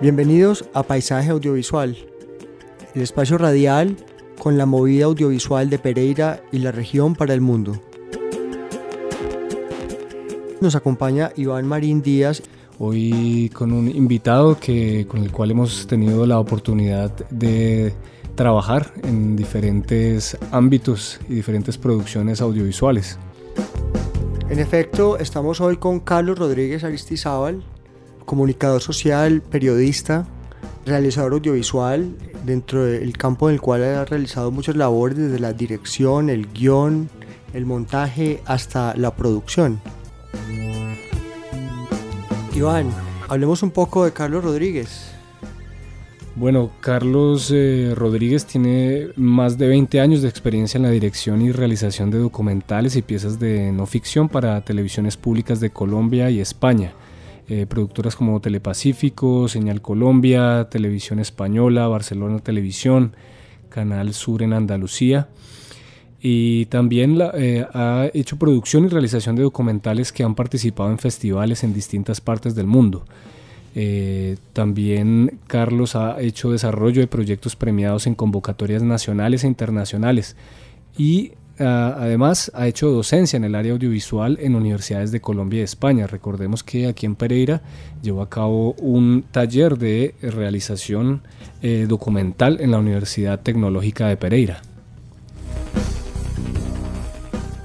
Bienvenidos a Paisaje Audiovisual, el espacio radial con la movida audiovisual de Pereira y la región para el mundo. Nos acompaña Iván Marín Díaz. Hoy con un invitado que, con el cual hemos tenido la oportunidad de trabajar en diferentes ámbitos y diferentes producciones audiovisuales. En efecto, estamos hoy con Carlos Rodríguez Aristizábal, comunicador social, periodista, realizador audiovisual, dentro del campo en el cual ha realizado muchas labores desde la dirección, el guion, el montaje hasta la producción. Iván, hablemos un poco de Carlos Rodríguez. Bueno, Carlos eh, Rodríguez tiene más de 20 años de experiencia en la dirección y realización de documentales y piezas de no ficción para televisiones públicas de Colombia y España. Eh, productoras como Telepacífico, Señal Colombia, Televisión Española, Barcelona Televisión, Canal Sur en Andalucía. Y también eh, ha hecho producción y realización de documentales que han participado en festivales en distintas partes del mundo. Eh, también Carlos ha hecho desarrollo de proyectos premiados en convocatorias nacionales e internacionales y Ah, además, ha hecho docencia en el área audiovisual en universidades de Colombia y España. Recordemos que aquí en Pereira llevó a cabo un taller de realización eh, documental en la Universidad Tecnológica de Pereira.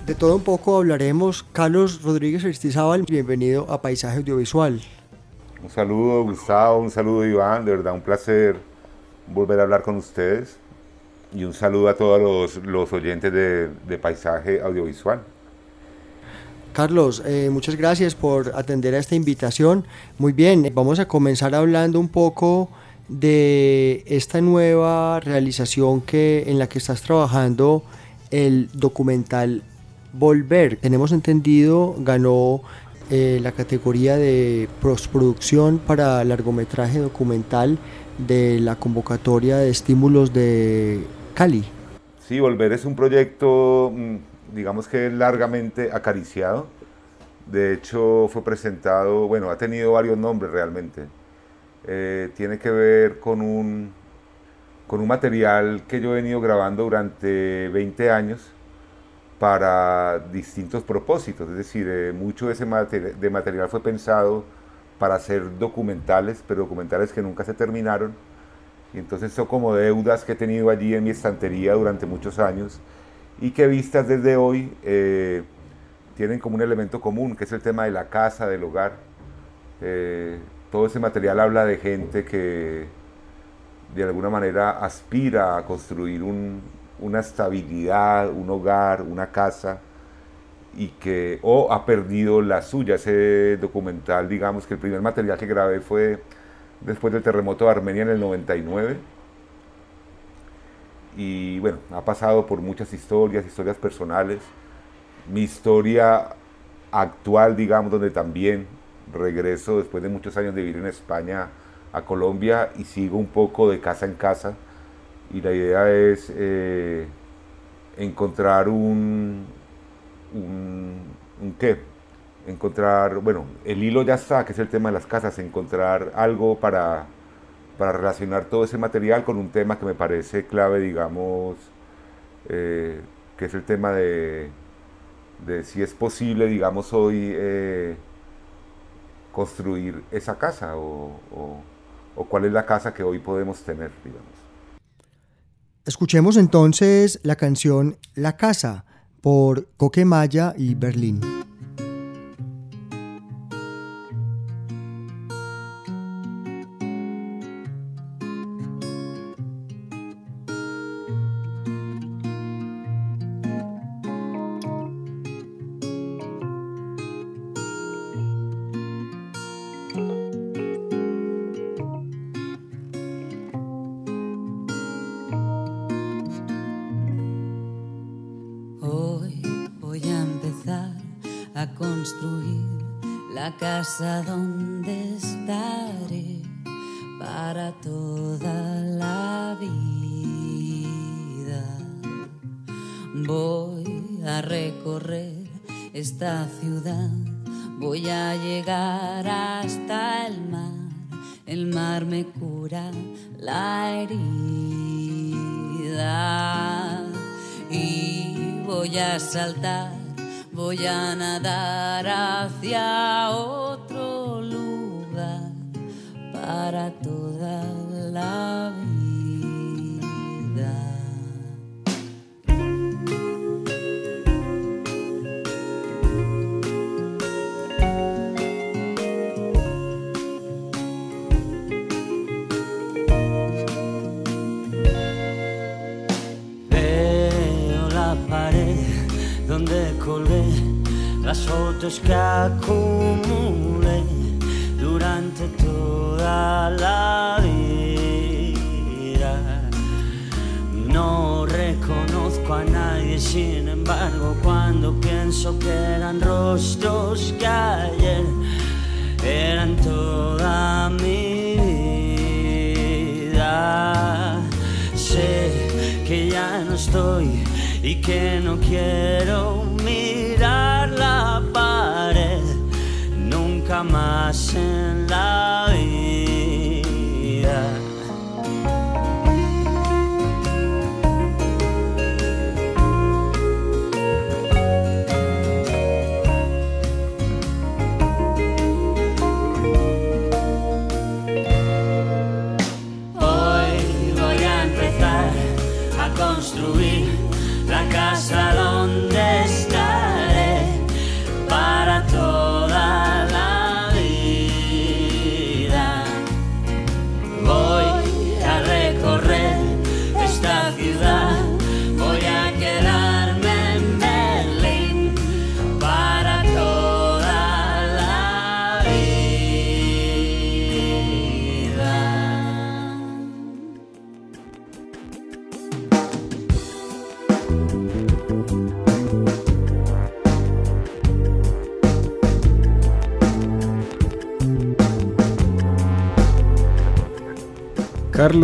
De todo un poco hablaremos. Carlos Rodríguez Aristizábal, bienvenido a Paisaje Audiovisual. Un saludo Gustavo, un saludo Iván, de verdad un placer volver a hablar con ustedes y un saludo a todos los, oyentes de, Paisaje Audiovisual. Carlos, eh, muchas gracias por atender a esta invitación. Muy bien, vamos a comenzar hablando un poco de esta nueva realización que, en la que estás trabajando, el documental Volver. Tenemos entendido, ganó eh, la categoría de postproducción para largometraje documental de la convocatoria de estímulos de Cali. Sí, Volver es un proyecto, mm, digamos que largamente acariciado. De hecho, fue presentado, bueno, ha tenido varios nombres realmente. Eh, tiene que ver con un, con un material que yo he venido grabando durante 20 años para distintos propósitos. Es decir, eh, mucho de ese de material fue pensado para hacer documentales, pero documentales que nunca se terminaron y entonces son como deudas que he tenido allí en mi estantería durante muchos años y que vistas desde hoy eh, tienen como un elemento común, que es el tema de la casa, del hogar. Eh, todo ese material habla de gente que de alguna manera aspira a construir una estabilidad, un hogar, una casa, y que o ha perdido la suya. Ese documental, digamos que el primer material que grabé fue después del terremoto de Armenia en el 99. Y bueno, ha pasado por muchas historias, historias personales. Mi historia actual, digamos, donde también regreso después de muchos años de vivir en España a Colombia y sigo un poco de casa en casa. Y la idea es eh, encontrar un, un, qué, encontrar, bueno, el hilo ya está, que es el tema de las casas, encontrar algo para, para relacionar todo ese material con un tema que me parece clave, digamos, eh, que es el tema de, de, si es posible, digamos, hoy eh, construir esa casa o, o cuál es la casa que hoy podemos tener, digamos. Escuchemos entonces la canción La Casa por Coquemaya y Berlín. casa donde estaré para toda la vida. Voy a recorrer esta ciudad, voy a llegar hasta el mar, el mar me cura la herida y voy a saltar voy a nadar hacia hoy para toda la vida. colgué las fotos que acumulé toda la vida. No reconozco a nadie, sin embargo, cuando pienso que eran rostros que ayer eran toda mi vida. Sé que ya no estoy y que no quiero mirar la pared nunca más en la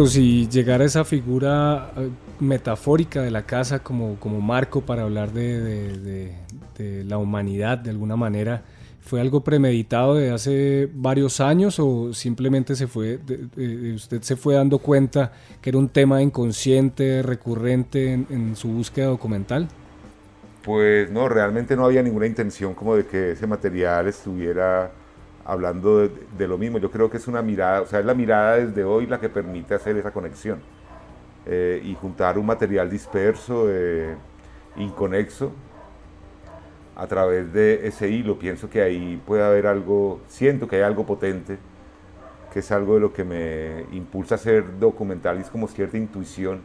Carlos, y llegar a esa figura eh, metafórica de la casa como, como marco para hablar de, la humanidad de alguna manera, ¿fue algo premeditado de hace varios años o simplemente se fue, usted se fue dando cuenta que era un tema inconsciente, recurrente en su búsqueda documental? Pues no, realmente no había ninguna intención como de que ese material estuviera hablando de, lo mismo. Yo creo que es una mirada, o sea, es la mirada desde hoy la que permite hacer esa conexión eh, y juntar un material disperso, eh, inconexo, a través de ese hilo. Pienso que ahí puede haber algo, siento que hay algo potente, que es algo de lo que me impulsa a hacer documental, es como cierta intuición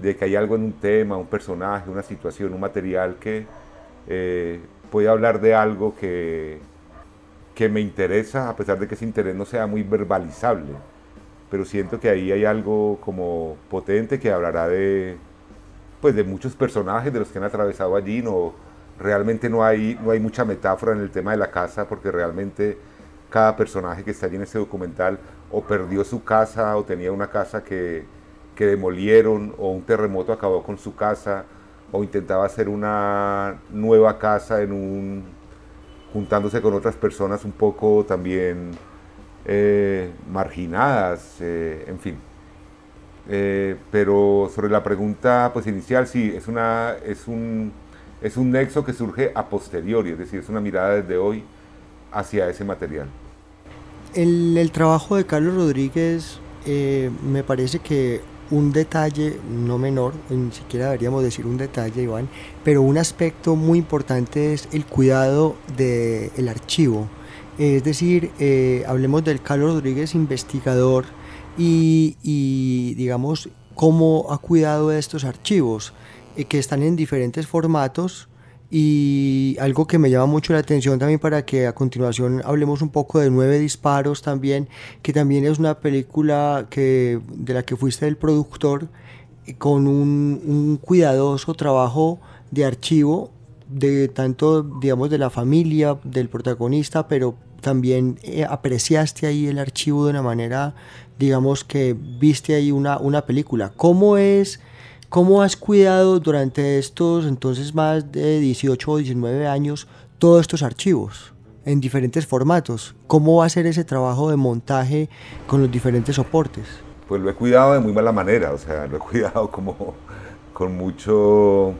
de que hay algo en un tema, un personaje, una situación, un material que eh, puede hablar de algo que que me interesa, a pesar de que ese interés no sea muy verbalizable. Pero siento que ahí hay algo como potente que hablará de, pues, de muchos personajes de los que han atravesado allí. No, realmente no hay, no hay mucha metáfora en el tema de la casa, porque realmente cada personaje que está allí en ese documental o perdió su casa o tenía una casa que, que demolieron o un terremoto acabó con su casa o intentaba hacer una nueva casa en un juntándose con otras personas un poco también eh, marginadas, eh, en fin. Eh, pero sobre la pregunta pues inicial, sí, es, una, es, un, es un nexo que surge a posteriori, es decir, es una mirada desde hoy hacia ese material. El, el trabajo de Carlos Rodríguez me parece que un detalle no menor, ni siquiera deberíamos decir un detalle, Iván, pero un aspecto muy importante es el cuidado del archivo. Es decir, eh, hablemos del Carlos Rodríguez investigador y, digamos cómo ha cuidado de estos archivos eh, que están en diferentes formatos y algo que me llama mucho la atención también para que a continuación hablemos un poco de Nueve Disparos también, que también es una película que, de la que fuiste el productor, con un, cuidadoso trabajo de archivo de tanto, digamos, de la familia, del protagonista, pero también eh, apreciaste ahí el archivo de una manera, digamos, que viste ahí una, una película. ¿Cómo es ¿Cómo has cuidado durante estos entonces más de 18 o 19 años todos estos archivos en diferentes formatos. ¿Cómo va a ser ese trabajo de montaje con los diferentes soportes? Pues lo he cuidado de muy mala manera, o sea, lo he cuidado como con mucho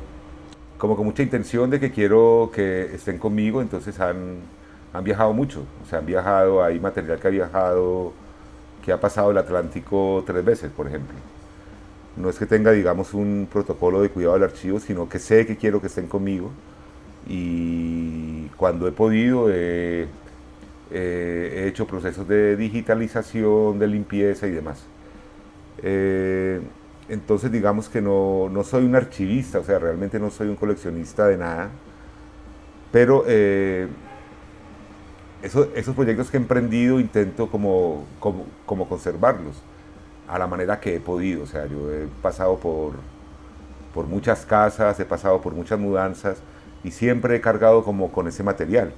como con mucha intención de que quiero que estén conmigo, entonces han, han viajado mucho, o sea, han viajado, hay material que ha viajado, que ha pasado el Atlántico tres veces, por ejemplo. No es que tenga, digamos, un protocolo de cuidado del archivo, sino que sé que quiero que estén conmigo. Y cuando he podido he hecho procesos de digitalización, de limpieza y demás. Eh, entonces digamos que no, soy un archivista, o sea, realmente no soy un coleccionista de nada, pero eh, esos proyectos que he emprendido intento como, como, conservarlos a la manera que he podido, o sea, yo he pasado por, por muchas casas, he pasado por muchas mudanzas y siempre he cargado como con ese material.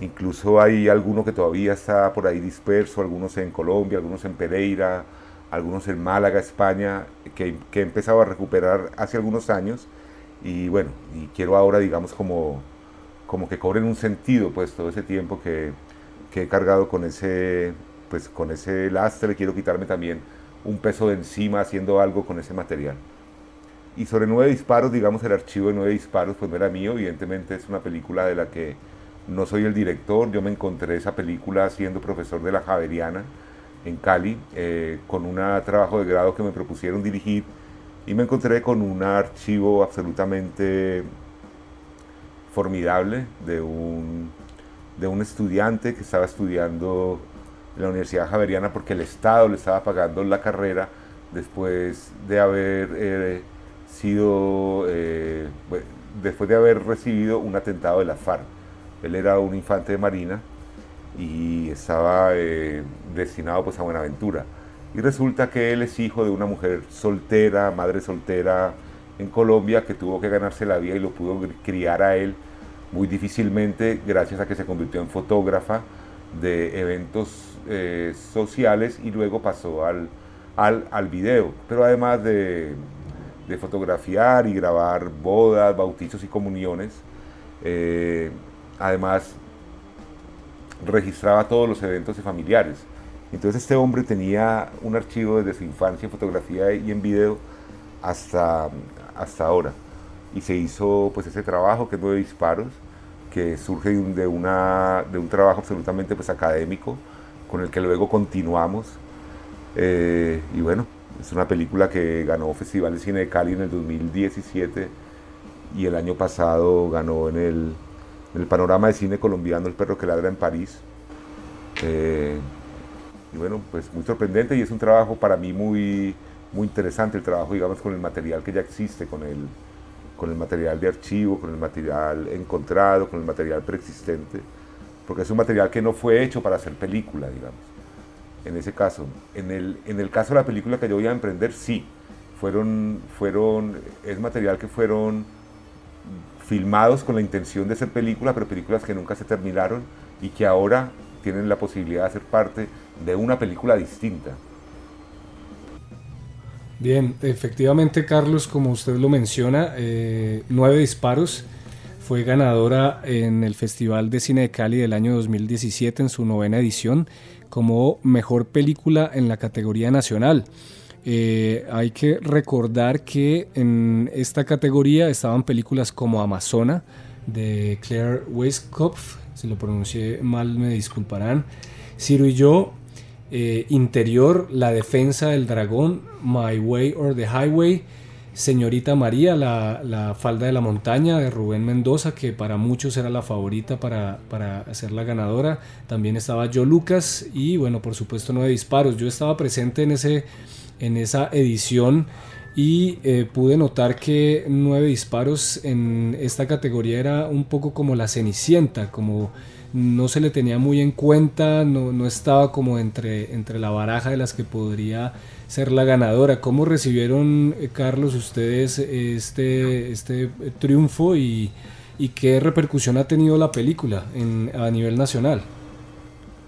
Incluso hay alguno que todavía está por ahí disperso, algunos en Colombia, algunos en Pereira, algunos en Málaga, España, que, que, he empezado a recuperar hace algunos años y bueno, y quiero ahora digamos como, como que cobren un sentido pues todo ese tiempo que, que he cargado con ese, pues, con ese lastre, quiero quitarme también un peso de encima haciendo algo con ese material. Y sobre Nueve Disparos, digamos el archivo de Nueve Disparos pues no era mío, evidentemente es una película de la que no soy el director, yo me encontré esa película siendo profesor de la Javeriana, en Cali eh, con un trabajo de grado que me propusieron dirigir y me encontré con un archivo absolutamente formidable de un, de un estudiante que estaba estudiando la Universidad Javeriana porque el Estado le estaba pagando la carrera después de haber eh, sido, eh, después de haber recibido un atentado de la FARC. Él era un infante de Marina y estaba eh, destinado pues a Buenaventura. Y resulta que él es hijo de una mujer soltera, madre soltera en Colombia, que tuvo que ganarse la vida y lo pudo criar a él muy difícilmente gracias a que se convirtió en fotógrafa de eventos eh, sociales y luego pasó al, al, al video. Pero además de, de, fotografiar y grabar bodas, bautizos y comuniones, eh, además registraba todos los eventos familiares. Entonces este hombre tenía un archivo desde su infancia en fotografía y en video hasta, hasta ahora. Y se hizo pues ese trabajo que es Nueve Disparos, que surge de, una, de un trabajo absolutamente pues académico, con el que luego continuamos. Eh, y bueno, es una película que ganó Festival de Cine de Cali en el 2017 y el año pasado ganó en el el panorama de cine colombiano El perro que ladra en París. Eh, y bueno, pues muy sorprendente y es un trabajo para mí muy, muy interesante, el trabajo, digamos, con el material que ya existe, con el, con el material de archivo, con el material encontrado, con el material preexistente, porque es un material que no fue hecho para hacer película, digamos, en ese caso. En el, en el caso de la película que yo voy a emprender, sí, fueron, fueron, es material que fueron filmados con la intención de ser películas, pero películas que nunca se terminaron y que ahora tienen la posibilidad de ser parte de una película distinta. Bien, efectivamente Carlos, como usted lo menciona, eh, Nueve Disparos fue ganadora en el Festival de Cine de Cali del año 2017 en su novena edición como mejor película en la categoría nacional. Eh, hay que recordar que en esta categoría estaban películas como Amazona de Claire Weiskopf, si lo pronuncié mal me disculparán, Ciro y yo, eh, Interior, La Defensa del Dragón, My Way or the Highway, Señorita María, la, Falda de la Montaña de Rubén Mendoza, que para muchos era la favorita para, para ser la ganadora. También estaba Yo Lucas y bueno, por supuesto Nueve Disparos. Yo estaba presente en ese en esa edición y eh, pude notar que nueve disparos en esta categoría era un poco como la cenicienta, como no se le tenía muy en cuenta, no, estaba como entre, entre la baraja de las que podría ser la ganadora. ¿Cómo recibieron, eh, Carlos, ustedes este, este triunfo y, qué repercusión ha tenido la película a nivel nacional?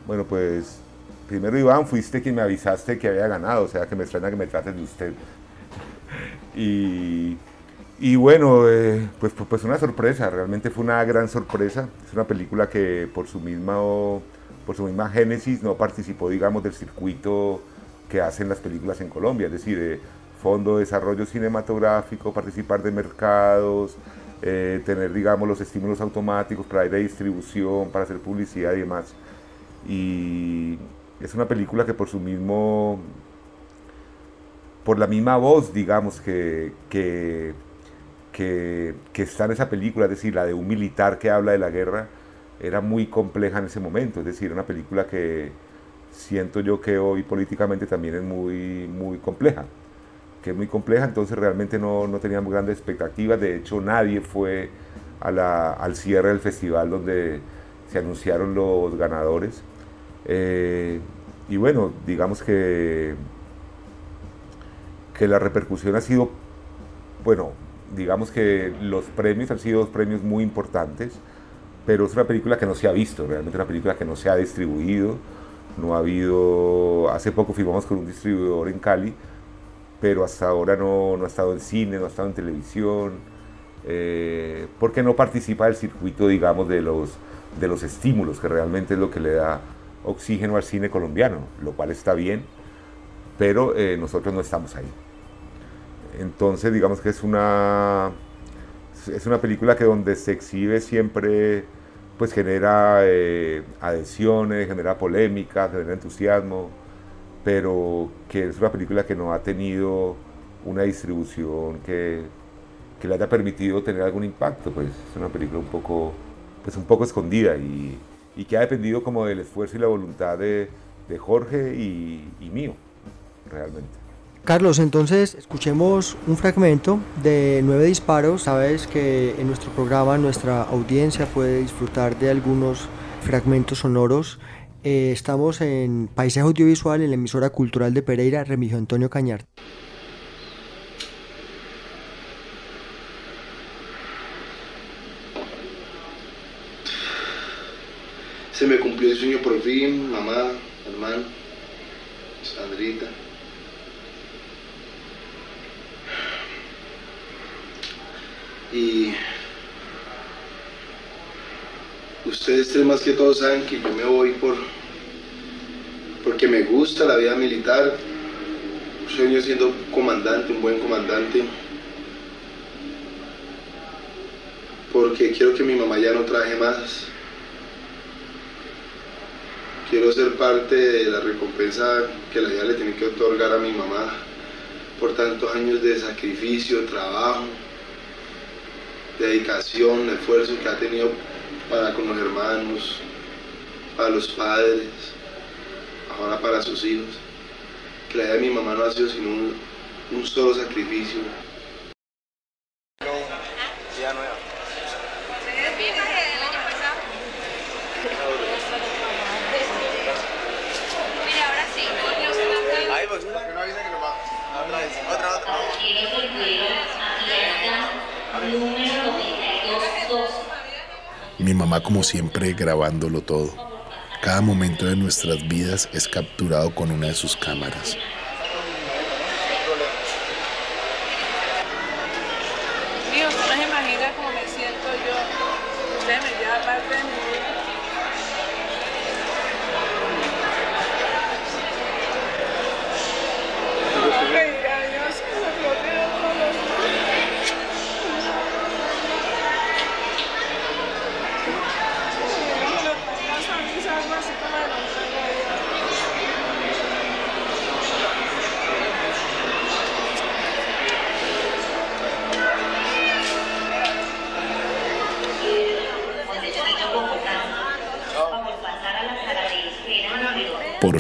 Bueno, pues primero Iván, fuiste quien me avisaste que había ganado, o sea que me extraña que me trates de usted. Y, Y bueno, eh, pues, pues, pues una sorpresa, realmente fue una gran sorpresa. Es una película que por su misma, por su misma génesis no participó, digamos, del circuito que hacen las películas en Colombia, es decir, de fondo de desarrollo cinematográfico, participar de mercados, eh, tener, digamos, los estímulos automáticos para ir a distribución, para hacer publicidad y demás. Y es una película que por su mismo, por la misma voz, digamos, que, que que, está en esa película, es decir, la de un militar que habla de la guerra, era muy compleja en ese momento, es decir, una película que siento yo que hoy políticamente también es muy, muy compleja, que es muy compleja, entonces realmente no, no teníamos grandes expectativas, de hecho nadie fue al cierre del festival donde se anunciaron los ganadores. Eh, y bueno, digamos que, que la repercusión ha sido, bueno, digamos que los premios han sido dos premios muy importantes, pero es una película que no se ha visto, realmente una película que no se ha distribuido, no ha habido, hace poco firmamos con un distribuidor en Cali, pero hasta ahora no, no ha estado en cine, no ha estado en televisión, eh, porque no participa del circuito, digamos, de los, de los estímulos, que realmente es lo que le da oxígeno al cine colombiano, lo cual está bien, pero eh, nosotros no estamos ahí. Entonces, digamos que es una, es una película que donde se exhibe siempre pues genera eh, adhesiones, genera polémica, genera entusiasmo, pero que es una película que no ha tenido una distribución que, que le haya permitido tener algún impacto, pues es una película un poco, pues un poco escondida y, y que ha dependido como del esfuerzo y la voluntad de, de Jorge y, y mío, realmente. Carlos, entonces escuchemos un fragmento de Nueve Disparos. Sabes que en nuestro programa nuestra audiencia puede disfrutar de algunos fragmentos sonoros. Eh, estamos en Paisaje Audiovisual en la emisora cultural de Pereira, Remigio Antonio Cañar. Se me cumplió el sueño por fin, mamá, hermano, Sandrita. Y ustedes tres más que todos saben que yo me voy por porque me gusta la vida militar. Sueño siendo comandante, un buen comandante. Porque quiero que mi mamá ya no traje más. Quiero ser parte de la recompensa que la vida le tiene que otorgar a mi mamá por tantos años de sacrificio, trabajo dedicación, esfuerzo que ha tenido para con los hermanos, para los padres, ahora para sus hijos. Que la vida de mi mamá no ha sido sino un, un solo sacrificio. Como siempre grabándolo todo. Cada momento de nuestras vidas es capturado con una de sus cámaras.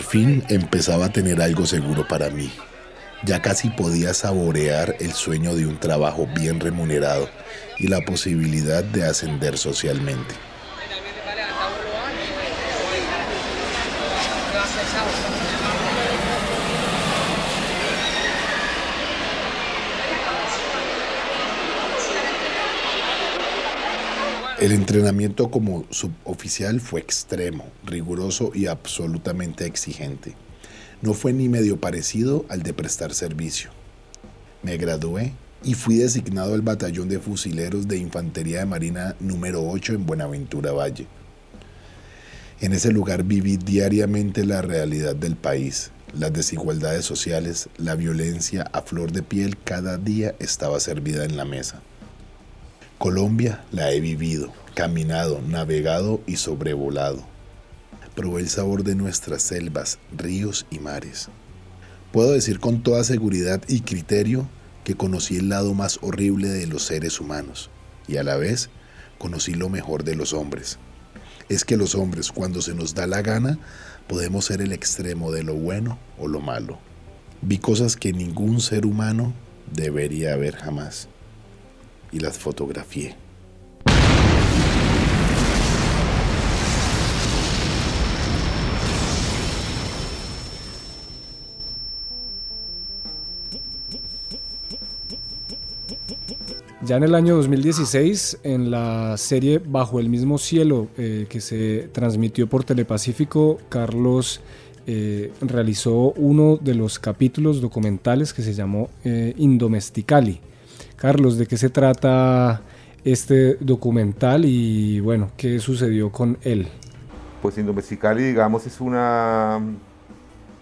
Fin empezaba a tener algo seguro para mí. Ya casi podía saborear el sueño de un trabajo bien remunerado y la posibilidad de ascender socialmente. El entrenamiento como suboficial fue extremo, riguroso y absolutamente exigente. No fue ni medio parecido al de prestar servicio. Me gradué y fui designado al batallón de fusileros de Infantería de Marina número 8 en Buenaventura Valle. En ese lugar viví diariamente la realidad del país, las desigualdades sociales, la violencia a flor de piel cada día estaba servida en la mesa. Colombia la he vivido, caminado, navegado y sobrevolado. Probé el sabor de nuestras selvas, ríos y mares. Puedo decir con toda seguridad y criterio que conocí el lado más horrible de los seres humanos y a la vez conocí lo mejor de los hombres. Es que los hombres, cuando se nos da la gana, podemos ser el extremo de lo bueno o lo malo. Vi cosas que ningún ser humano debería ver jamás y las fotografié. Ya en el año 2016, en la serie Bajo el mismo cielo, eh, que se transmitió por Telepacífico, Carlos eh, realizó uno de los capítulos documentales que se llamó eh, Indomesticali. Carlos, ¿de qué se trata este documental y bueno, qué sucedió con él? Pues Indomesticali, digamos, es una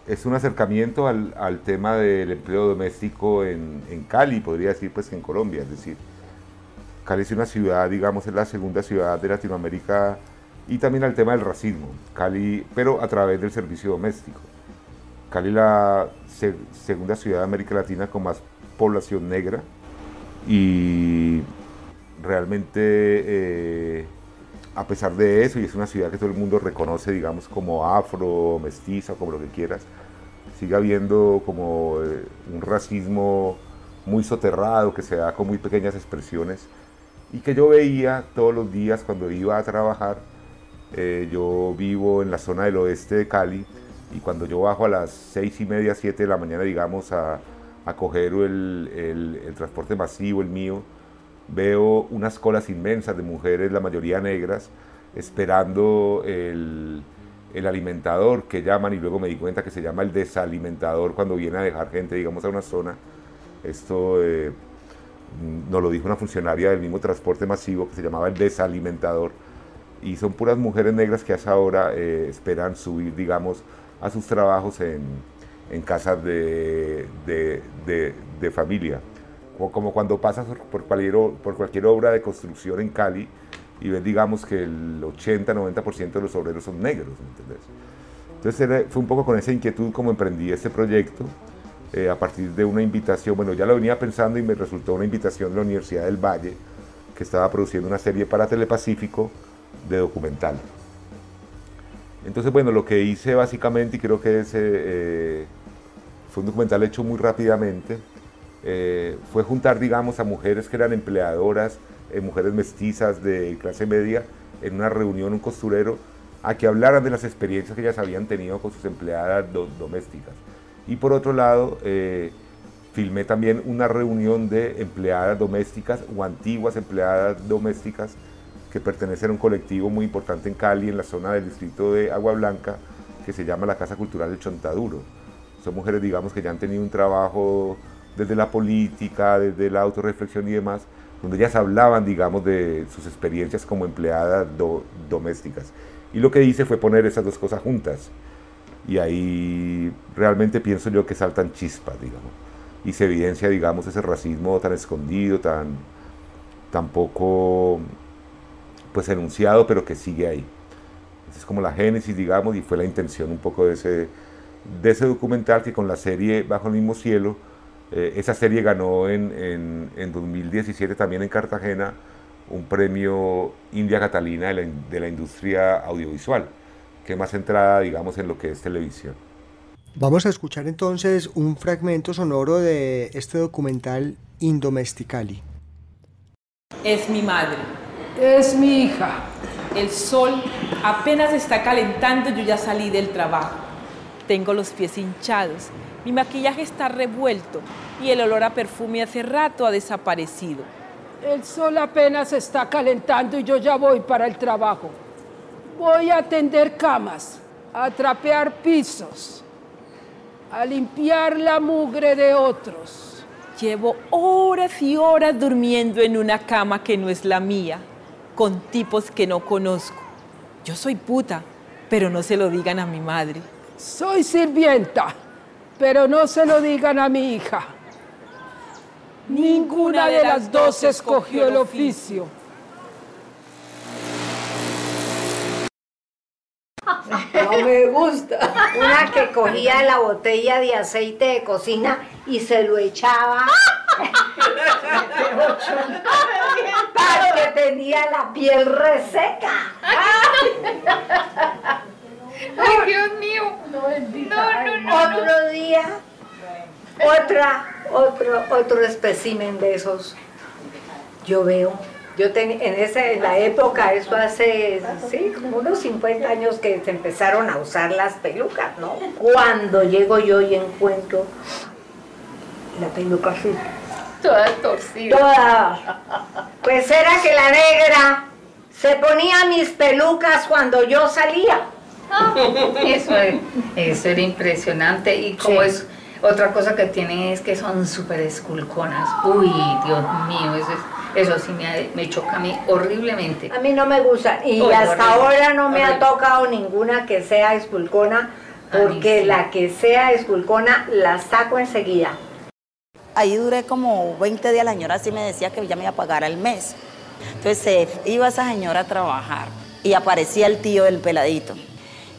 es un acercamiento al, al, tema del empleo doméstico en, en, Cali, podría decir pues en Colombia, es decir, Cali es una ciudad, digamos, es la segunda ciudad de Latinoamérica y también al tema del racismo, Cali, pero a través del servicio doméstico. Cali la segunda ciudad de América Latina con más población negra y realmente eh, a pesar de eso, y es una ciudad que todo el mundo reconoce, digamos, como afro, mestiza, como lo que quieras, sigue habiendo como eh, un racismo muy soterrado que se da con muy pequeñas expresiones y que yo veía todos los días cuando iba a trabajar. Eh, yo vivo en la zona del oeste de Cali y cuando yo bajo a las seis y media, siete de la mañana, digamos, a, a coger el, el, transporte masivo, el mío, veo unas colas inmensas de mujeres, la mayoría negras, esperando el, el, alimentador que llaman y luego me di cuenta que se llama el desalimentador cuando viene a dejar gente, digamos, a una zona. Esto eh, nos lo dijo una funcionaria del mismo transporte masivo que se llamaba el desalimentador. Y son puras mujeres negras que a esa hora eh, esperan subir, digamos, a sus trabajos en, en casas de, de, de, de familia como cuando pasas por cualquier, por cualquier obra de construcción en Cali y ves, digamos, que el 80-90% de los obreros son negros, ¿entendés? Entonces fue un poco con esa inquietud como emprendí este proyecto, eh, a partir de una invitación, bueno, ya lo venía pensando y me resultó una invitación de la Universidad del Valle, que estaba produciendo una serie para Telepacífico de documental. Entonces, bueno, lo que hice básicamente, y creo que ese, eh, fue un documental hecho muy rápidamente, eh, fue juntar, digamos, a mujeres que eran empleadoras, eh, mujeres mestizas de clase media, en una reunión, un costurero, a que hablaran de las experiencias que ellas habían tenido con sus empleadas domésticas. Y por otro lado, eh, filmé también una reunión de empleadas domésticas o antiguas empleadas domésticas que pertenecen a un colectivo muy importante en Cali, en la zona del distrito de Agua Blanca, que se llama la Casa Cultural de Chontaduro. Son mujeres, digamos, que ya han tenido un trabajo desde la política, desde la autorreflexión y demás, donde ellas hablaban, digamos, de sus experiencias como empleadas domésticas. Y lo que hice fue poner esas dos cosas juntas. Y ahí realmente pienso yo que saltan chispas, digamos. Y se evidencia, digamos, ese racismo tan escondido, tan, tan poco, pues enunciado, pero que sigue ahí. Esa es como la génesis, digamos, y fue la intención un poco de ese, de ese documental que con la serie Bajo el mismo cielo, eh, esa serie ganó en, en, 2017 también en Cartagena un premio India Catalina de la, de la, industria audiovisual, que es más centrada, digamos, en lo que es televisión. Vamos a escuchar entonces un fragmento sonoro de este documental Indomesticali. Es mi madre. Es mi hija. El sol apenas está calentando, yo ya salí del trabajo. Tengo los pies hinchados mi maquillaje está revuelto y el olor a perfume hace rato ha desaparecido. El sol apenas está calentando y yo ya voy para el trabajo. Voy a tender camas, a trapear pisos, a limpiar la mugre de otros. Llevo horas y horas durmiendo en una cama que no es la mía, con tipos que no conozco. Yo soy puta, pero no se lo digan a mi madre. Soy sirvienta, pero no se lo digan a mi hija. Ninguna de las dos escogió el oficio. No me gusta. Una que cogía la botella de aceite de cocina y se lo echaba. Porque tenía la piel reseca. Ay, Dios mío. No, no, no. Otro día, otra, otro, otro espécimen de esos. Yo veo yo ten, en, ese, en la época, eso hace, sí, como unos 50 años que se empezaron a usar las pelucas, ¿no? Cuando llego yo y encuentro la peluca así. Toda torcida. Toda. Pues era que la negra se ponía mis pelucas cuando yo salía. Eso, eso era impresionante y como Sí. es otra cosa que tiene es que son súper esculconas. Uy, Dios mío, eso, es- eso sí me, me choca a mí horriblemente. A mí no me gusta y Uy, hasta horrible, ahora no me ha tocado ninguna que sea esculcona porque sí. la que sea esculcona la saco enseguida. Ahí duré como 20 días, la señora sí me decía que ya me iba a pagar al mes. Entonces iba esa señora a trabajar y aparecía el tío del peladito.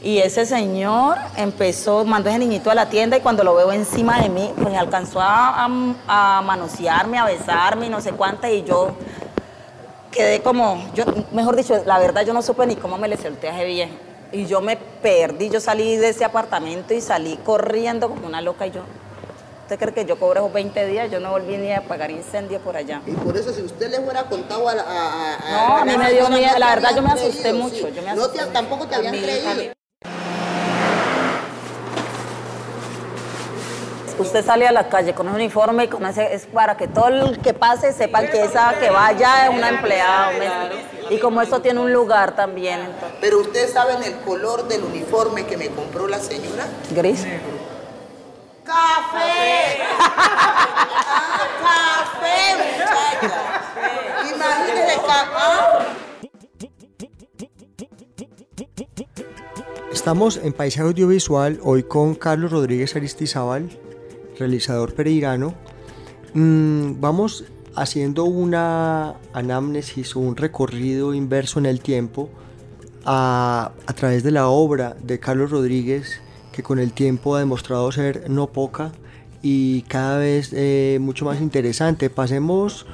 Y ese señor empezó, mandó a ese niñito a la tienda y cuando lo veo encima de mí, pues alcanzó a, a- a manosearme, a besarme y no sé cuánta y yo quedé como, yo, mejor dicho, la verdad yo no supe ni cómo me le solté a ese viejo. Y yo me perdí, yo salí de ese apartamento y salí corriendo como una loca y yo, ¿usted cree que yo cobré esos 20 días? Yo no volví ni a pagar incendio por allá. Y por eso, si usted le fuera contado a. A, a- No, a mí la me dio miedo, la verdad yo me asusté creído, mucho, sí. yo me No te- asusté. tampoco te A habían mí creído. Usted sale a la calle con un uniforme y con ese, es para que todo el que pase sepan que esa que vaya es una empleada. Y como eso tiene un lugar también, entonces, Pero usted sabe en el color del uniforme que me compró la señora. gris. ¡Café! Ah, ¡Café, muchacha! Imagínese café. Estamos en Paisaje Audiovisual hoy con Carlos Rodríguez Aristizábal, realizador pereirano. Mm, vamos haciendo una anamnesis o un recorrido inverso en el tiempo a, a través de la obra de Carlos Rodríguez, que con el tiempo ha demostrado ser no poca y cada vez eh, mucho más interesante. Pasemos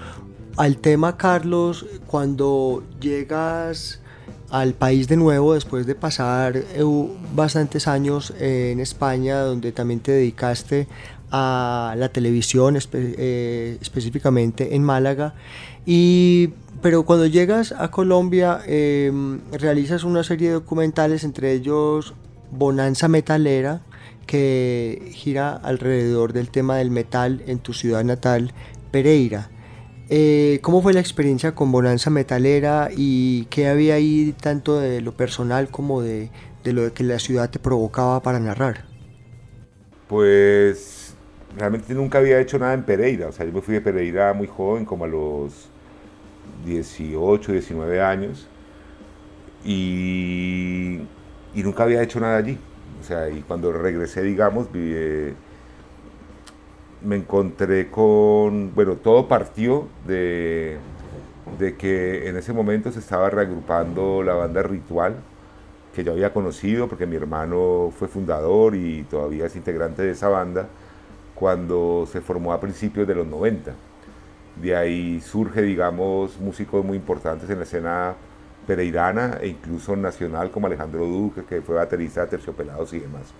al tema, Carlos, cuando llegas al país de nuevo después de pasar eh, bastantes años en España, donde también te dedicaste a la televisión, eh, específicamente en Málaga. Y, pero cuando llegas a Colombia, eh, realizas una serie de documentales, entre ellos Bonanza Metalera, que gira alrededor del tema del metal en tu ciudad natal, Pereira. Eh, ¿Cómo fue la experiencia con Bonanza Metalera y qué había ahí tanto de lo personal como de, de lo que la ciudad te provocaba para narrar? Pues realmente nunca había hecho nada en Pereira. O sea, yo me fui de Pereira muy joven, como a los 18, 19 años. Y, nunca había hecho nada allí. O sea, y cuando regresé, digamos, eh, me encontré con, bueno, todo partió de, de que en ese momento se estaba reagrupando la banda Ritual, que yo había conocido porque mi hermano fue fundador y todavía es integrante de esa banda, cuando se formó a principios de los 90. De ahí surge, digamos, músicos muy importantes en la escena pereirana e incluso nacional como Alejandro Duque, que fue baterista de Terciopelados y demás.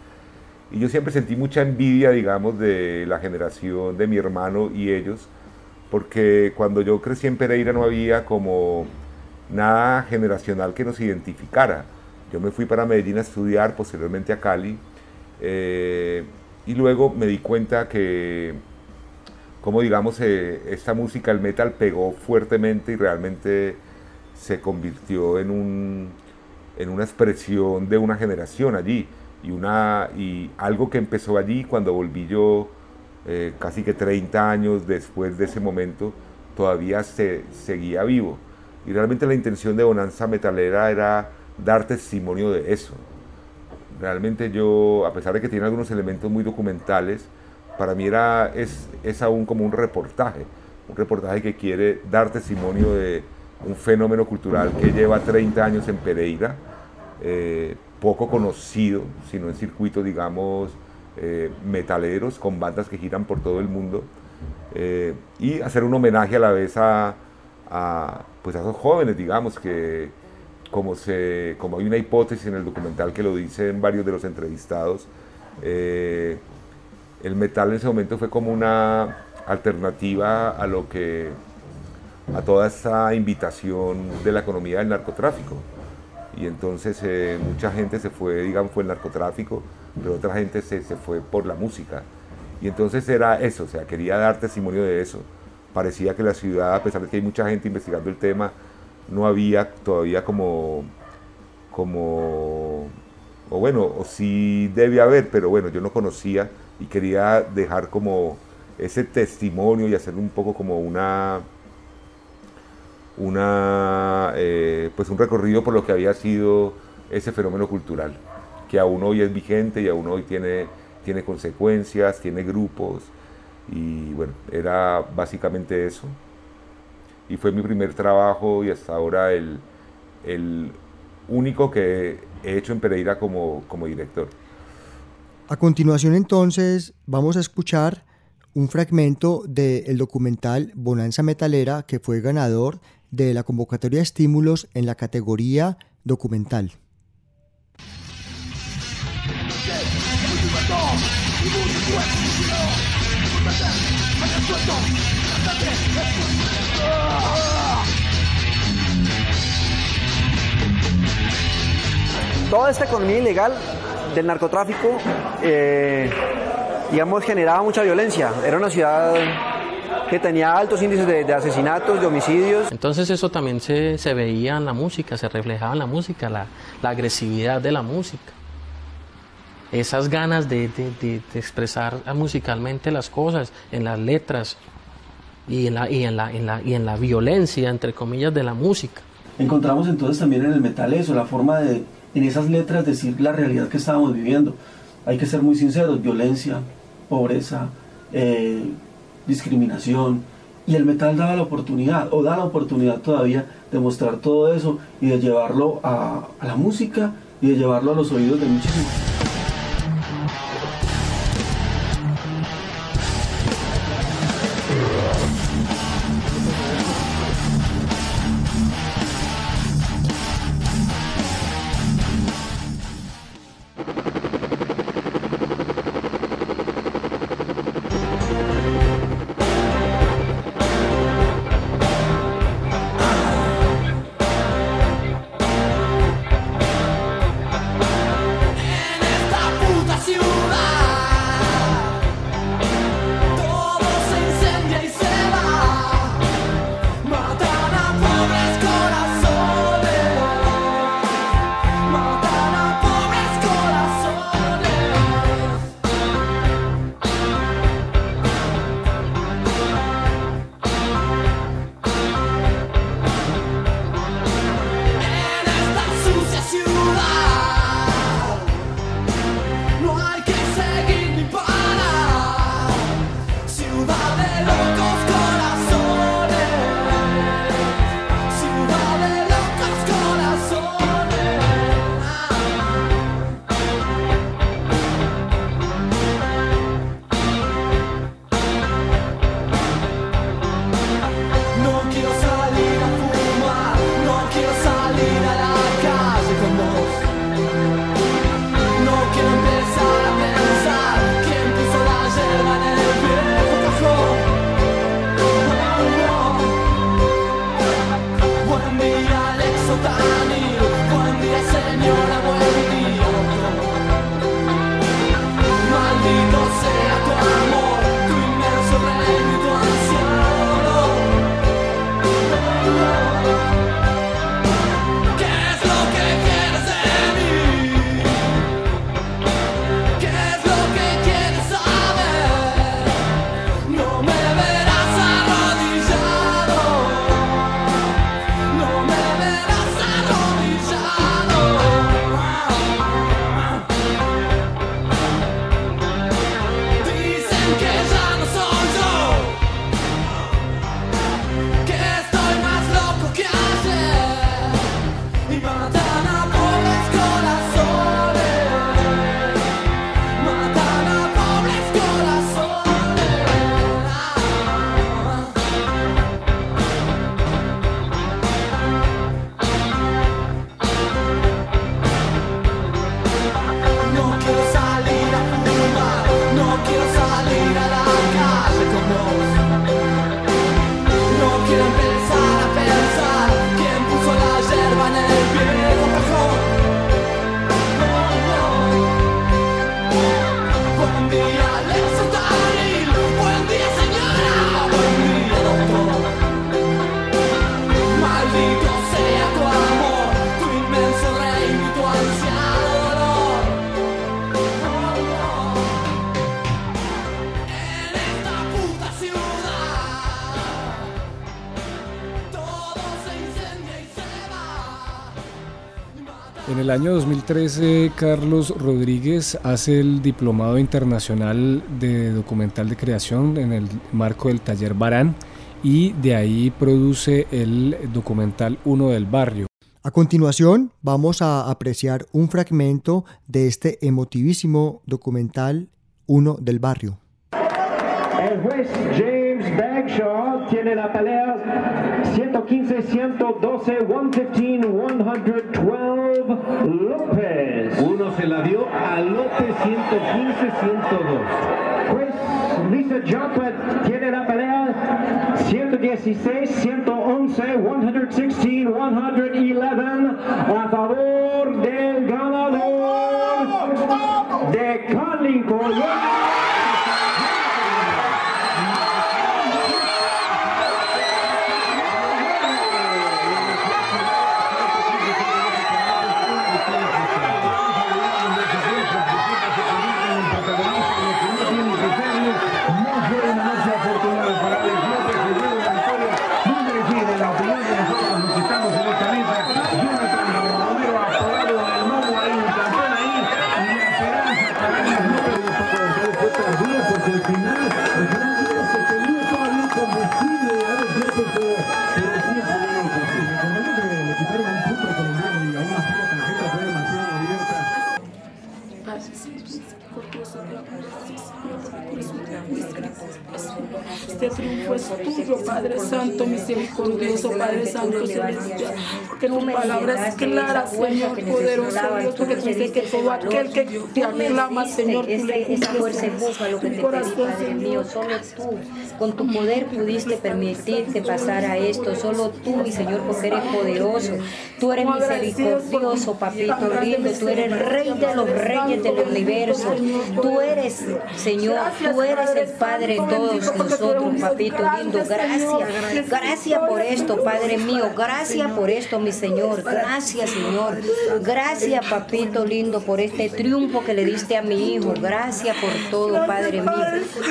Y yo siempre sentí mucha envidia, digamos, de la generación de mi hermano y ellos, porque cuando yo crecí en Pereira no había como nada generacional que nos identificara. Yo me fui para Medellín a estudiar, posteriormente a Cali, eh, y luego me di cuenta que, como digamos, eh, esta música, el metal, pegó fuertemente y realmente se convirtió en, un, en una expresión de una generación allí y, una, y algo que empezó allí cuando volví yo eh, casi que 30 años después de ese momento, todavía se seguía vivo. Y realmente la intención de Bonanza Metalera era dar testimonio de eso. Realmente yo, a pesar de que tiene algunos elementos muy documentales, para mí era, es, es aún como un reportaje, un reportaje que quiere dar testimonio de un fenómeno cultural que lleva 30 años en Pereira, eh, poco conocido, sino en circuitos, digamos, eh, metaleros, con bandas que giran por todo el mundo, eh, y hacer un homenaje a la vez a, pues a esos jóvenes, digamos, que como, se, como hay una hipótesis en el documental que lo dicen varios de los entrevistados, el metal en ese momento fue como una alternativa a lo que a toda esa invitación de la economía del narcotráfico. Y entonces eh, mucha gente se fue, digamos, fue el narcotráfico, pero otra gente se, se, fue por la música. Y entonces era eso, o sea, quería dar testimonio de eso. Parecía que la ciudad, a pesar de que hay mucha gente investigando el tema, no había todavía como, como, o bueno, o sí debe haber, pero bueno, yo no conocía y quería dejar como ese testimonio y hacer un poco como una, una, eh, pues un recorrido por lo que había sido ese fenómeno cultural, que aún hoy es vigente y aún hoy tiene, tiene consecuencias, tiene grupos, y bueno, era básicamente eso. Y fue mi primer trabajo y hasta ahora el, el único que he hecho en Pereira como, como director. A continuación entonces vamos a escuchar un fragmento del documental Bonanza Metalera que fue ganador de la convocatoria de estímulos en la categoría documental. Toda esta economía ilegal del narcotráfico eh, digamos, generaba mucha violencia. Era una ciudad que tenía altos índices de, asesinatos, de homicidios. Entonces eso también se, se, veía en la música, se reflejaba en la música, la, la agresividad de la música. Esas ganas de, de, expresar musicalmente las cosas, en las letras y en la, y, en la, en la, y en la violencia, entre comillas, de la música. Encontramos entonces también en el metal eso, la forma de, en esas letras, decir la realidad que estábamos viviendo. Hay que ser muy sinceros, violencia, pobreza, eh, discriminación. Y el metal daba la oportunidad, o da la oportunidad todavía de mostrar todo eso y de llevarlo a, a la música y de llevarlo a los oídos de muchísimos. El año 2013, Carlos Rodríguez hace el Diplomado Internacional de Documental de Creación en el marco del taller Barán y de ahí produce el documental Uno del Barrio. A continuación, vamos a apreciar un fragmento de este emotivísimo documental Uno del Barrio. El juez James Bagshaw tiene la pelea 115, 112, 115, 112 López. Uno se la dio a López 115, 102. Juez Lisa Joppa tiene la pelea 116, 111, 116, 111 a favor del ganador de Carlin Este triunfo es tuyo, Padre Santo, misericordioso, Padre Santo, celestial. Porque tu palabra es clara, Señor, poderoso Dios, porque tú dices que todo aquel que te aclama, Señor, tú le esa fuerza en búfalo que te pedí, Padre mío, solo tú, con tu poder pudiste permitir que pasara esto, solo tú, mi Señor, porque eres poderoso, tú eres misericordioso, papito lindo, tú eres rey de los reyes del universo, tú eres, Señor, tú eres el Padre de todos nosotros, papito lindo, gracias, gracias por esto, Padre mío, gracias por esto, mi Señor, gracias, Señor, gracias, papito lindo, por este triunfo que le diste a mi hijo, gracias por todo, Padre mío,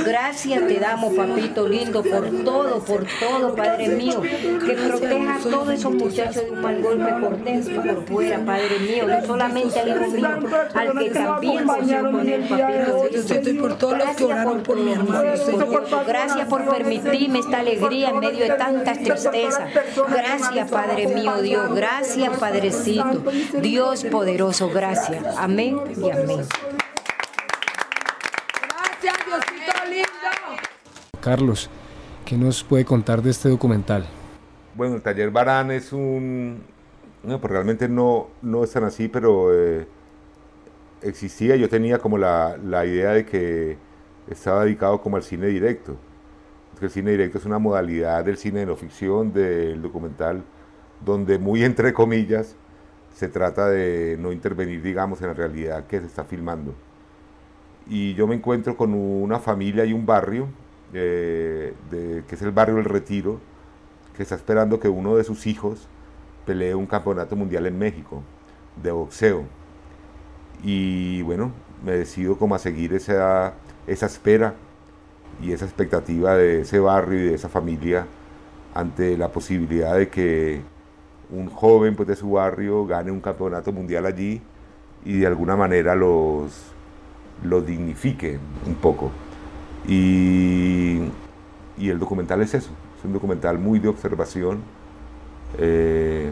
gracias te damos, papito lindo, por todo, por todo, Padre mío, que proteja a todos esos muchachos de un mal golpe por dentro y por fuera, Padre mío, no solamente al hijo mío, al que también se con el papito lindo. por todos los que oraron por mi hermano, Señor. Gracias por permitirme esta alegría en medio de tantas tristezas. Gracias, Padre mío, Dios. Gracias, Padrecito. Dios poderoso, gracias. Amén y amén. Gracias, Diosito lindo. Carlos, ¿qué nos puede contar de este documental? Bueno, el taller Barán es un... No, pues realmente no, no es tan así, pero eh, existía, yo tenía como la, la idea de que estaba dedicado como al cine directo. el cine directo es una modalidad del cine de no ficción, del documental, donde muy entre comillas se trata de no intervenir, digamos, en la realidad que se está filmando. Y yo me encuentro con una familia y un barrio, eh, de, que es el barrio El Retiro, que está esperando que uno de sus hijos pelee un campeonato mundial en México de boxeo. Y bueno, me decido como a seguir esa, esa espera y esa expectativa de ese barrio y de esa familia ante la posibilidad de que un joven pues, de su barrio gane un campeonato mundial allí y de alguna manera los, dignifique un poco. Y, y el documental es eso, es un documental muy de observación eh,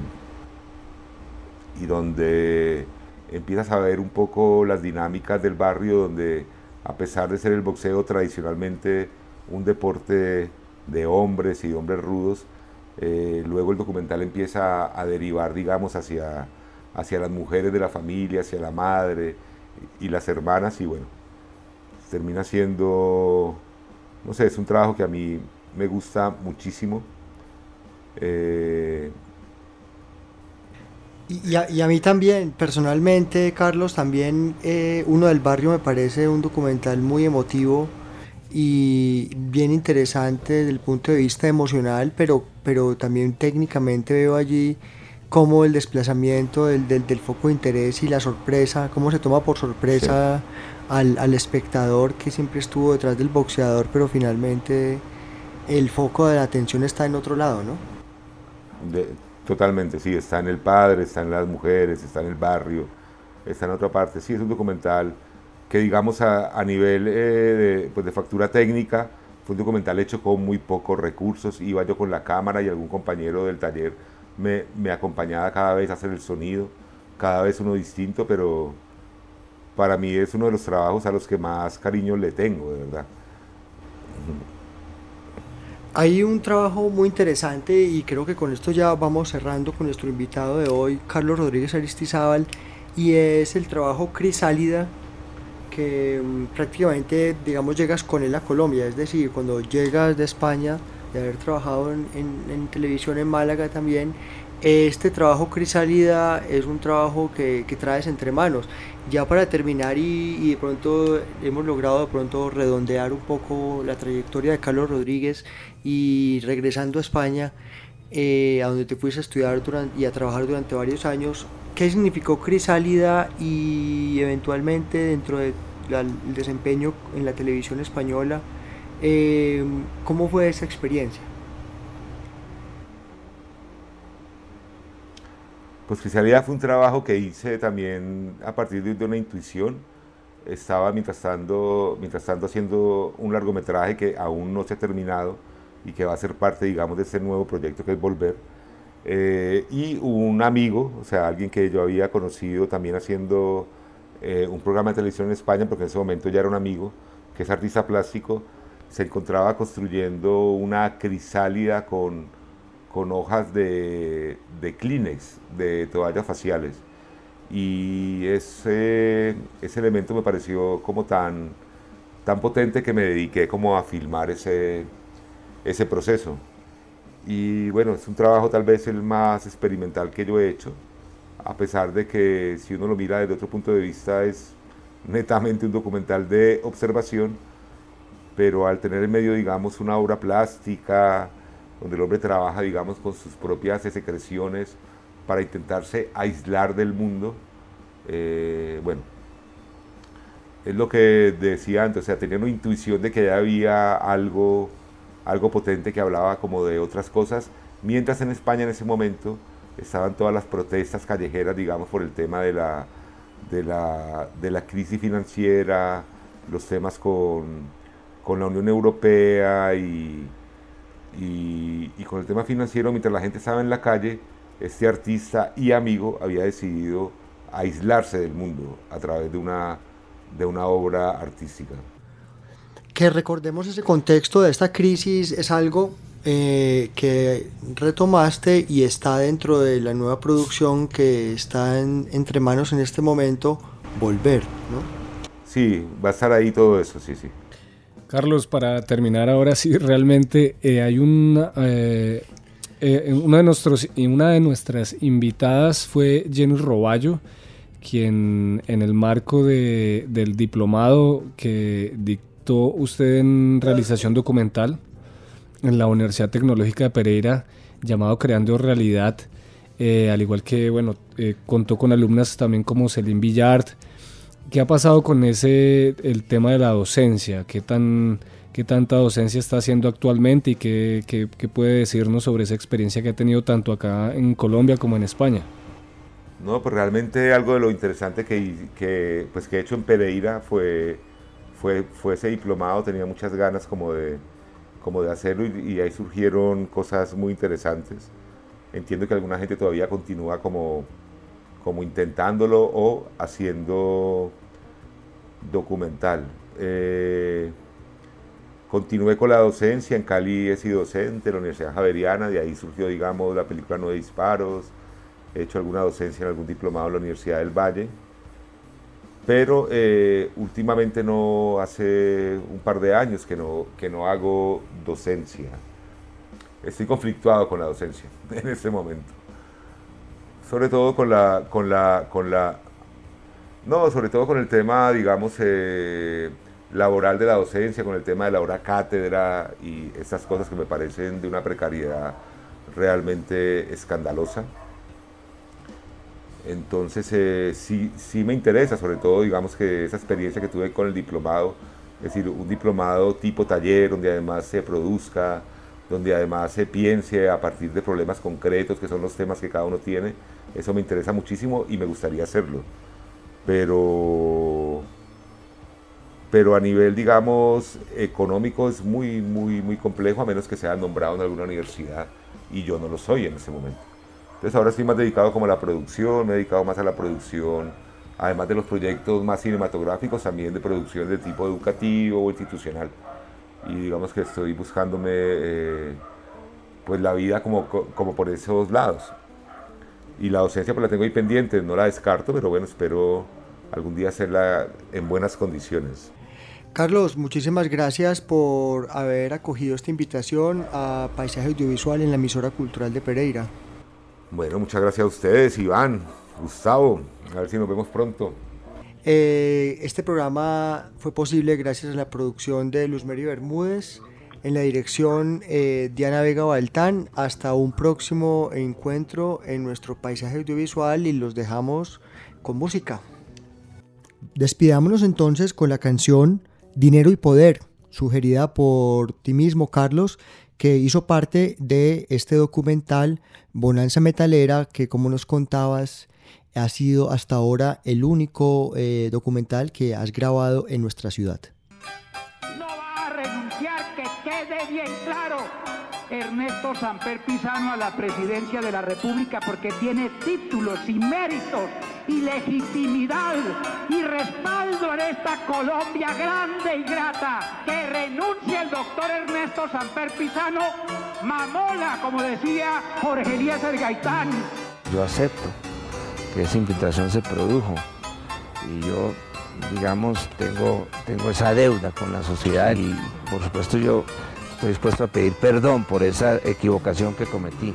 y donde empiezas a ver un poco las dinámicas del barrio, donde a pesar de ser el boxeo tradicionalmente un deporte de hombres y hombres rudos, eh, luego el documental empieza a, derivar, digamos, hacia, hacia las mujeres de la familia, hacia la madre y, las hermanas, y bueno, termina siendo, no sé, es un trabajo que a mí me gusta muchísimo. Eh, y, a, mí también, personalmente, Carlos, también eh, Uno del Barrio me parece un documental muy emotivo y bien interesante desde el punto de vista emocional, pero, pero también técnicamente veo allí cómo el desplazamiento del, del, foco de interés y la sorpresa, cómo se toma por sorpresa al, al, espectador que siempre estuvo detrás del boxeador, pero finalmente el foco de la atención está en otro lado, ¿no? Totalmente, sí, está en el padre, está en las mujeres, está en el barrio, está en otra parte. Sí, es un documental que digamos a, nivel eh, de, pues de factura técnica, fue un documental hecho con muy pocos recursos. Iba yo con la cámara y algún compañero del taller me, me acompañaba cada vez a hacer el sonido, cada vez uno distinto, pero para mí es uno de los trabajos a los que más cariño le tengo, de verdad. Hay un trabajo muy interesante y creo que con esto ya vamos cerrando con nuestro invitado de hoy, Carlos Rodríguez Aristizábal, y es el trabajo Crisálida, que mm, prácticamente, digamos, llegas con él a Colombia, es decir, cuando llegas de España, de haber trabajado en, en televisión en Málaga también, este trabajo Crisálida es un trabajo que, que, traes entre manos. Ya para terminar y, de pronto hemos logrado de pronto redondear un poco la trayectoria de Carlos Rodríguez y regresando a España, eh, a donde te fuiste a estudiar durante, y a trabajar durante varios años, ¿qué significó Crisálida y eventualmente dentro del desempeño en la televisión española? Eh, ¿Cómo fue esa experiencia? Pues Cristianidad fue un trabajo que hice también a partir de, una intuición. Estaba mientras tanto, mientras tanto haciendo un largometraje que aún no se ha terminado y que va a ser parte, digamos, de ese nuevo proyecto que es Volver. Eh, y un amigo, o sea, alguien que yo había conocido también haciendo eh, un programa de televisión en España, porque en ese momento ya era un amigo, que es artista plástico, se encontraba construyendo una crisálida con con hojas de, de Kleenex, de toallas faciales. Y ese, ese elemento me pareció como tan, tan potente que me dediqué como a filmar ese, ese proceso. Y bueno, es un trabajo tal vez el más experimental que yo he hecho, a pesar de que si uno lo mira desde otro punto de vista es netamente un documental de observación, pero al tener en medio, digamos, una obra plástica, donde el hombre trabaja, digamos, con sus propias secreciones para intentarse aislar del mundo. Eh, bueno, es lo que decía antes, o sea, tenía una intuición de que ya había algo, algo potente que hablaba como de otras cosas, mientras en España en ese momento estaban todas las protestas callejeras, digamos, por el tema de la, de la, de la crisis financiera, los temas con, con la Unión Europea y, y, con el tema financiero, mientras la gente estaba en la calle, este artista y amigo había decidido aislarse del mundo a través de una, de una obra artística. Que recordemos ese contexto de esta crisis es algo eh, que retomaste y está dentro de la nueva producción que está entre manos en este momento, Volver, ¿no? Sí, va a estar ahí todo eso, sí, sí. Carlos, para terminar ahora sí, realmente eh, hay una, eh, eh, una, de nuestros, una de nuestras invitadas fue Jenny Roballo, quien en el marco de, del diplomado que dictó usted en realización documental en la Universidad Tecnológica de Pereira, llamado Creando Realidad, al igual que bueno, contó con alumnas también como Celine Villard, ¿Qué ha pasado con ese, el tema de la docencia? ¿Qué, tan, qué tanta docencia está haciendo actualmente y qué, qué, qué, puede decirnos sobre esa experiencia que ha tenido tanto acá en Colombia como en España? No, pues realmente algo de lo interesante que, que, pues que he hecho en Pereira fue, fue, fue ese diplomado, tenía muchas ganas como de, como de hacerlo y, ahí surgieron cosas muy interesantes. Entiendo que alguna gente todavía continúa como como intentándolo o haciendo documental. Eh, continué con la docencia, en Cali he sido docente, en la Universidad Javeriana, de ahí surgió, digamos, la película Nueve Disparos, he hecho alguna docencia en algún diplomado en la Universidad del Valle, pero eh, últimamente no, hace un par de años que no, que no hago docencia. Estoy conflictuado con la docencia en este momento sobre todo con la, con la, con la, no, sobre todo con el tema, digamos, eh, laboral de la docencia, con el tema de la hora cátedra y esas cosas que me parecen de una precariedad realmente escandalosa. Entonces eh, sí, sí me interesa, sobre todo digamos que esa experiencia que tuve con el diplomado, es decir, un diplomado tipo taller donde además se produzca, donde además se piense a partir de problemas concretos, que son los temas que cada uno tiene. Eso me interesa muchísimo y me gustaría hacerlo. Pero, pero a nivel, digamos, económico es muy, muy, muy complejo, a menos que sea nombrado en alguna universidad, y yo no lo soy en ese momento. Entonces ahora estoy más dedicado como a la producción, me he dedicado más a la producción, además de los proyectos más cinematográficos, también de producción de tipo educativo o institucional y digamos que estoy buscándome eh, pues la vida como, como por esos lados. Y la docencia pues la tengo ahí pendiente, no la descarto, pero bueno, espero algún día hacerla en buenas condiciones. Carlos, muchísimas gracias por haber acogido esta invitación a Paisaje Audiovisual en la emisora cultural de Pereira. Bueno, muchas gracias a ustedes, Iván, Gustavo, a ver si nos vemos pronto. Eh, este programa fue posible gracias a la producción de Luz Mary Bermúdez, en la dirección eh, Diana Vega Baltán. Hasta un próximo encuentro en nuestro paisaje audiovisual y los dejamos con música. Despidámonos entonces con la canción Dinero y Poder, sugerida por ti mismo, Carlos, que hizo parte de este documental Bonanza Metalera, que como nos contabas, ha sido hasta ahora el único eh, documental que has grabado en nuestra ciudad. Bien claro. Ernesto Samper Pizano a la presidencia de la República porque tiene títulos y méritos y legitimidad y respaldo en esta Colombia grande y grata. Que renuncie el doctor Ernesto Samper Pizano, mamola, como decía Jorge Elías el Gaitán. Yo acepto que esa infiltración se produjo. Y yo, digamos, tengo, tengo esa deuda con la sociedad y por supuesto yo estoy dispuesto a pedir perdón por esa equivocación que cometí.